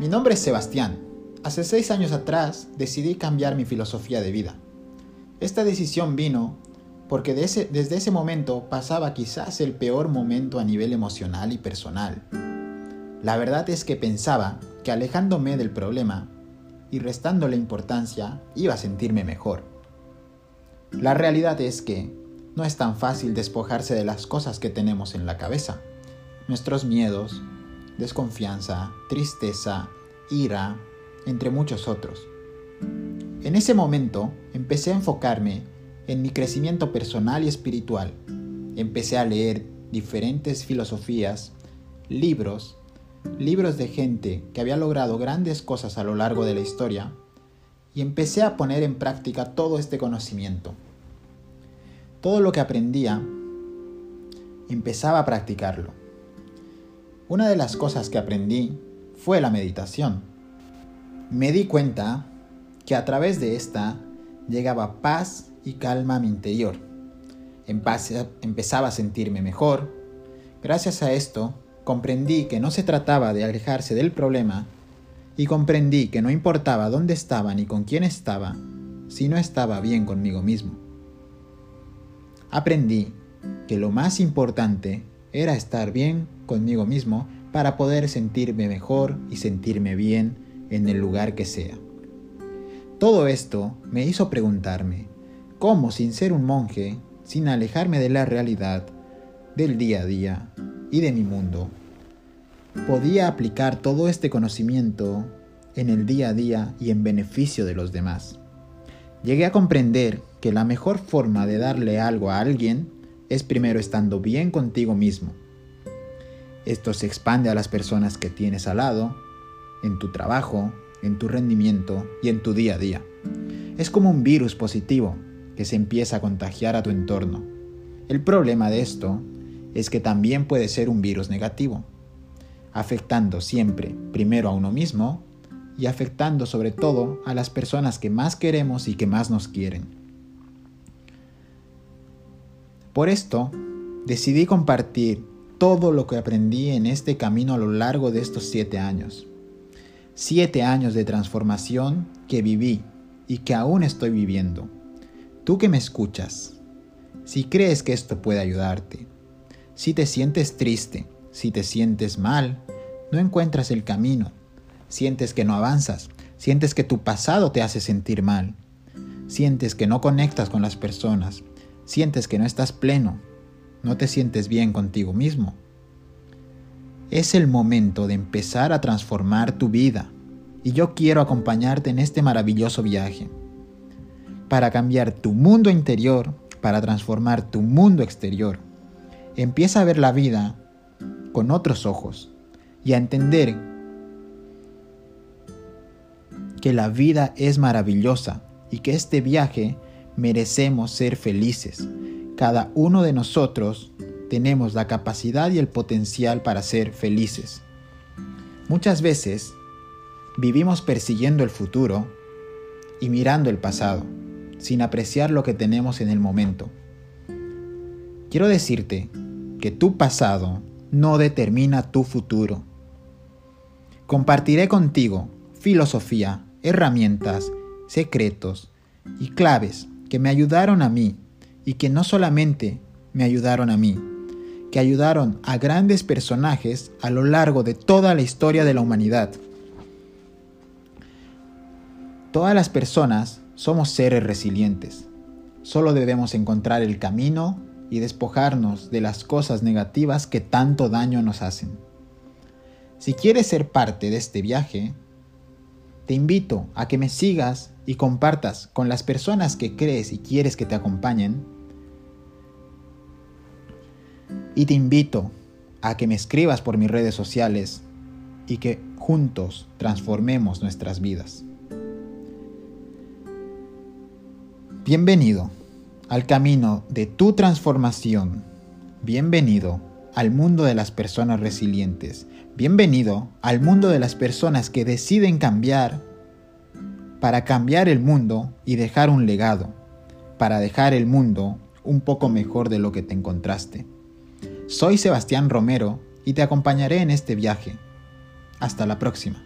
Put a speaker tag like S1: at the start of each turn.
S1: Mi nombre es Sebastián. Hace seis años atrás decidí cambiar mi filosofía de vida. Esta decisión vino porque desde ese momento pasaba quizás el peor momento a nivel emocional y personal. La verdad es que pensaba que alejándome del problema y restándole importancia iba a sentirme mejor. La realidad es que no es tan fácil despojarse de las cosas que tenemos en la cabeza. Nuestros miedos, desconfianza, tristeza, ira, entre muchos otros. En ese momento empecé a enfocarme en mi crecimiento personal y espiritual. Empecé a leer diferentes filosofías, libros, libros de gente que había logrado grandes cosas a lo largo de la historia y empecé a poner en práctica todo este conocimiento. Todo lo que aprendía, empezaba a practicarlo. Una de las cosas que aprendí fue la meditación. Me di cuenta que a través de esta llegaba paz y calma a mi interior. Empezaba a sentirme mejor. Gracias a esto, comprendí que no se trataba de alejarse del problema y comprendí que no importaba dónde estaba ni con quién estaba, si no estaba bien conmigo mismo. Aprendí que lo más importante era estar bien conmigo mismo para poder sentirme mejor y sentirme bien en el lugar que sea. Todo esto me hizo preguntarme, ¿cómo sin ser un monje, sin alejarme de la realidad, del día a día y de mi mundo, podía aplicar todo este conocimiento en el día a día y en beneficio de los demás? Llegué a comprender que la mejor forma de darle algo a alguien es primero estando bien contigo mismo. Esto se expande a las personas que tienes al lado, en tu trabajo, en tu rendimiento y en tu día a día. Es como un virus positivo que se empieza a contagiar a tu entorno. El problema de esto es que también puede ser un virus negativo, afectando siempre primero a uno mismo y afectando sobre todo a las personas que más queremos y que más nos quieren. Por esto, decidí compartir todo lo que aprendí en este camino a lo largo de estos siete años siete años de transformación que viví y que aún estoy viviendo. Tú que me escuchas, si crees que esto puede ayudarte, si te sientes triste, si te sientes mal, no encuentras el camino, sientes que no avanzas, sientes que tu pasado te hace sentir mal, sientes que no conectas con las personas, sientes que no estás pleno, no te sientes bien contigo mismo, es el momento de empezar a transformar tu vida y yo quiero acompañarte en este maravilloso viaje para cambiar tu mundo interior, para transformar tu mundo exterior. Empieza a ver la vida con otros ojos y a entender que la vida es maravillosa y que este viaje merecemos ser felices. Cada uno de nosotros tenemos la capacidad y el potencial para ser felices. Muchas veces vivimos persiguiendo el futuro y mirando el pasado, sin apreciar lo que tenemos en el momento. Quiero decirte que tu pasado no determina tu futuro. Compartiré contigo filosofía, herramientas, secretos y claves que me ayudaron a mí y que no solamente me ayudaron a mí, que ayudaron a grandes personajes a lo largo de toda la historia de la humanidad. Todas las personas somos seres resilientes. Solo debemos encontrar el camino y despojarnos de las cosas negativas que tanto daño nos hacen. Si quieres ser parte de este viaje, te invito a que me sigas y compartas con las personas que crees y quieres que te acompañen y te invito a que me escribas por mis redes sociales y que juntos transformemos nuestras vidas. Bienvenido al camino de tu transformación. Bienvenido al mundo de las personas resilientes. Bienvenido al mundo de las personas que deciden cambiar para cambiar el mundo y dejar un legado, para dejar el mundo un poco mejor de lo que te encontraste. Soy Sebastián Romero y te acompañaré en este viaje. Hasta la próxima.